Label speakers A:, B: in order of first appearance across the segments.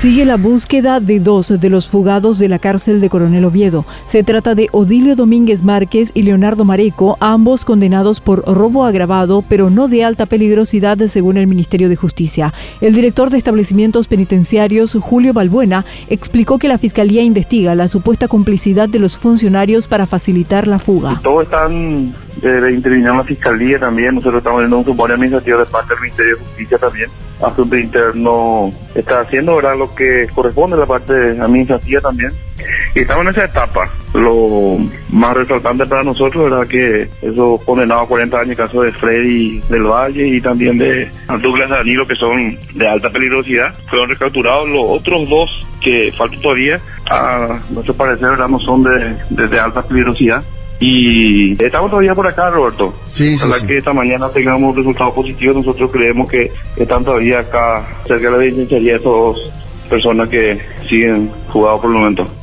A: Sigue la búsqueda de dos de los fugados de la cárcel de Coronel Oviedo. Se trata de Odilio Domínguez Márquez y Leonardo Mareco, ambos condenados por robo agravado, pero no de alta peligrosidad, según el Ministerio de Justicia. El director de establecimientos penitenciarios, Julio Balbuena, explicó que la Fiscalía investiga la supuesta complicidad de los funcionarios para facilitar la fuga.
B: Todos están de intervenir la Fiscalía también, nosotros estamos viendo un sumario administrativo de parte del Ministerio de Justicia también. Asunto Interno está haciendo ¿verdad? lo que corresponde a la parte administrativa también. Y estamos en esa etapa. Lo más resaltante para nosotros era que esos condenados a 40 años, el caso de Freddy del Valle y también de Douglas Danilo, que son de alta peligrosidad, fueron recapturados. Los otros dos que faltan todavía, a nuestro parecer, ¿verdad? no son de, de alta peligrosidad. Y estamos todavía por acá, Roberto.
C: Sí, sí,
B: Ojalá que esta mañana tengamos resultados positivos. Nosotros creemos que están todavía acá cerca de la penitenciaría esas dos personas que siguen jugados por el momento.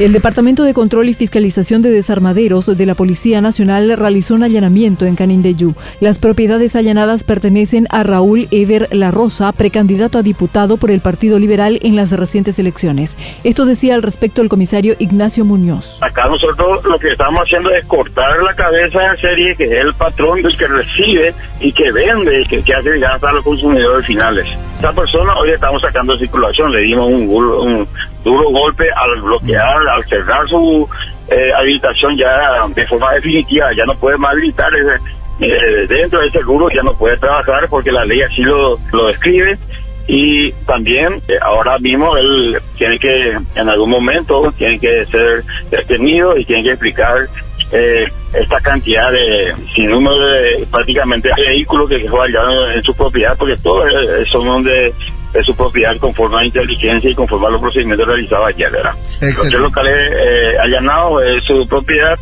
A: El Departamento de Control y Fiscalización de Desarmaderos de la Policía Nacional realizó un allanamiento en Canindeyú. Las propiedades allanadas pertenecen a Raúl Ever La Rosa, precandidato a diputado por el Partido Liberal en las recientes elecciones. Esto decía al respecto el comisario Ignacio Muñoz.
D: Acá nosotros lo que estamos haciendo es cortar la cabeza en serie, que es el patrón el que recibe y que vende y que, hace llegar hasta los consumidores finales. Esta persona hoy estamos sacando de circulación, le dimos un, un duro golpe al bloquear, al cerrar su eh, habilitación ya de forma definitiva, ya no puede más habilitar eh, dentro de ese rubro, ya no puede trabajar porque la ley así lo, lo describe. Y también eh, ahora mismo él tiene que en algún momento tiene que ser detenido y tiene que explicar eh, esta cantidad de sin número de prácticamente vehículos que dejó allá en, su propiedad porque todos son de de su propiedad conforme a la inteligencia y conforme a los procedimientos realizados ayer, ¿verdad? Los locales eh, allanados es su propiedad,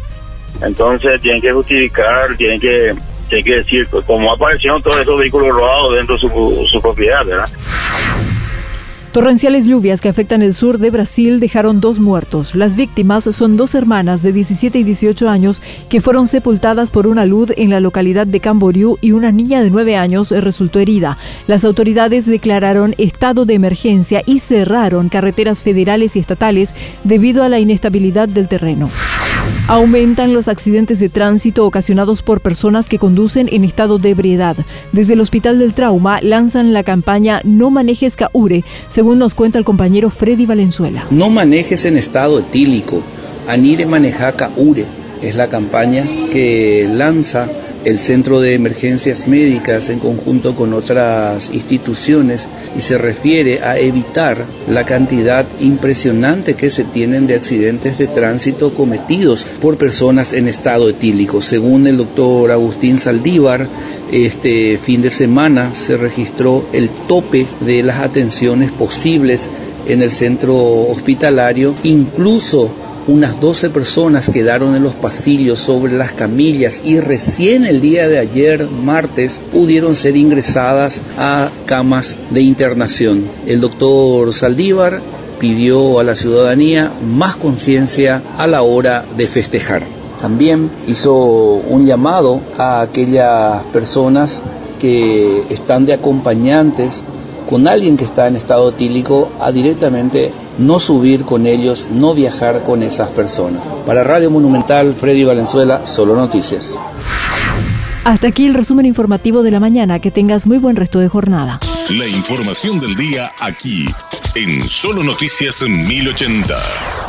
D: entonces tienen que justificar, tienen que, tienen que decir cómo aparecieron todos esos vehículos robados dentro de su, su propiedad, ¿verdad?
A: Torrenciales lluvias que afectan el sur de Brasil dejaron dos muertos. Las víctimas son dos hermanas de 17 y 18 años que fueron sepultadas por una luz en la localidad de Camboriú y una niña de 9 años resultó herida. Las autoridades declararon estado de emergencia y cerraron carreteras federales y estatales debido a la inestabilidad del terreno. Aumentan los accidentes de tránsito ocasionados por personas que conducen en estado de ebriedad. Desde el Hospital del Trauma lanzan la campaña No manejes Caure, según nos cuenta el compañero Freddy Valenzuela.
E: No manejes en estado etílico. Anire manejaca ure es la campaña que lanza el Centro de Emergencias Médicas en conjunto con otras instituciones y se refiere a evitar la cantidad impresionante que se tienen de accidentes de tránsito cometidos por personas en estado etílico. Según el doctor Agustín Saldívar, este fin de semana se registró el tope de las atenciones posibles en el centro hospitalario, incluso unas 12 personas quedaron en los pasillos sobre las camillas y recién el día de ayer, martes, pudieron ser ingresadas a camas de internación. El doctor Saldívar pidió a la ciudadanía más conciencia a la hora de festejar. También hizo un llamado a aquellas personas que están de acompañantes con alguien que está en estado etílico a directamente no subir con ellos, no viajar con esas personas. Para Radio Monumental, Freddy Valenzuela, Solo Noticias.
A: Hasta aquí el resumen informativo de la mañana. Que tengas muy buen resto de jornada.
F: La información del día aquí, en Solo Noticias 1080.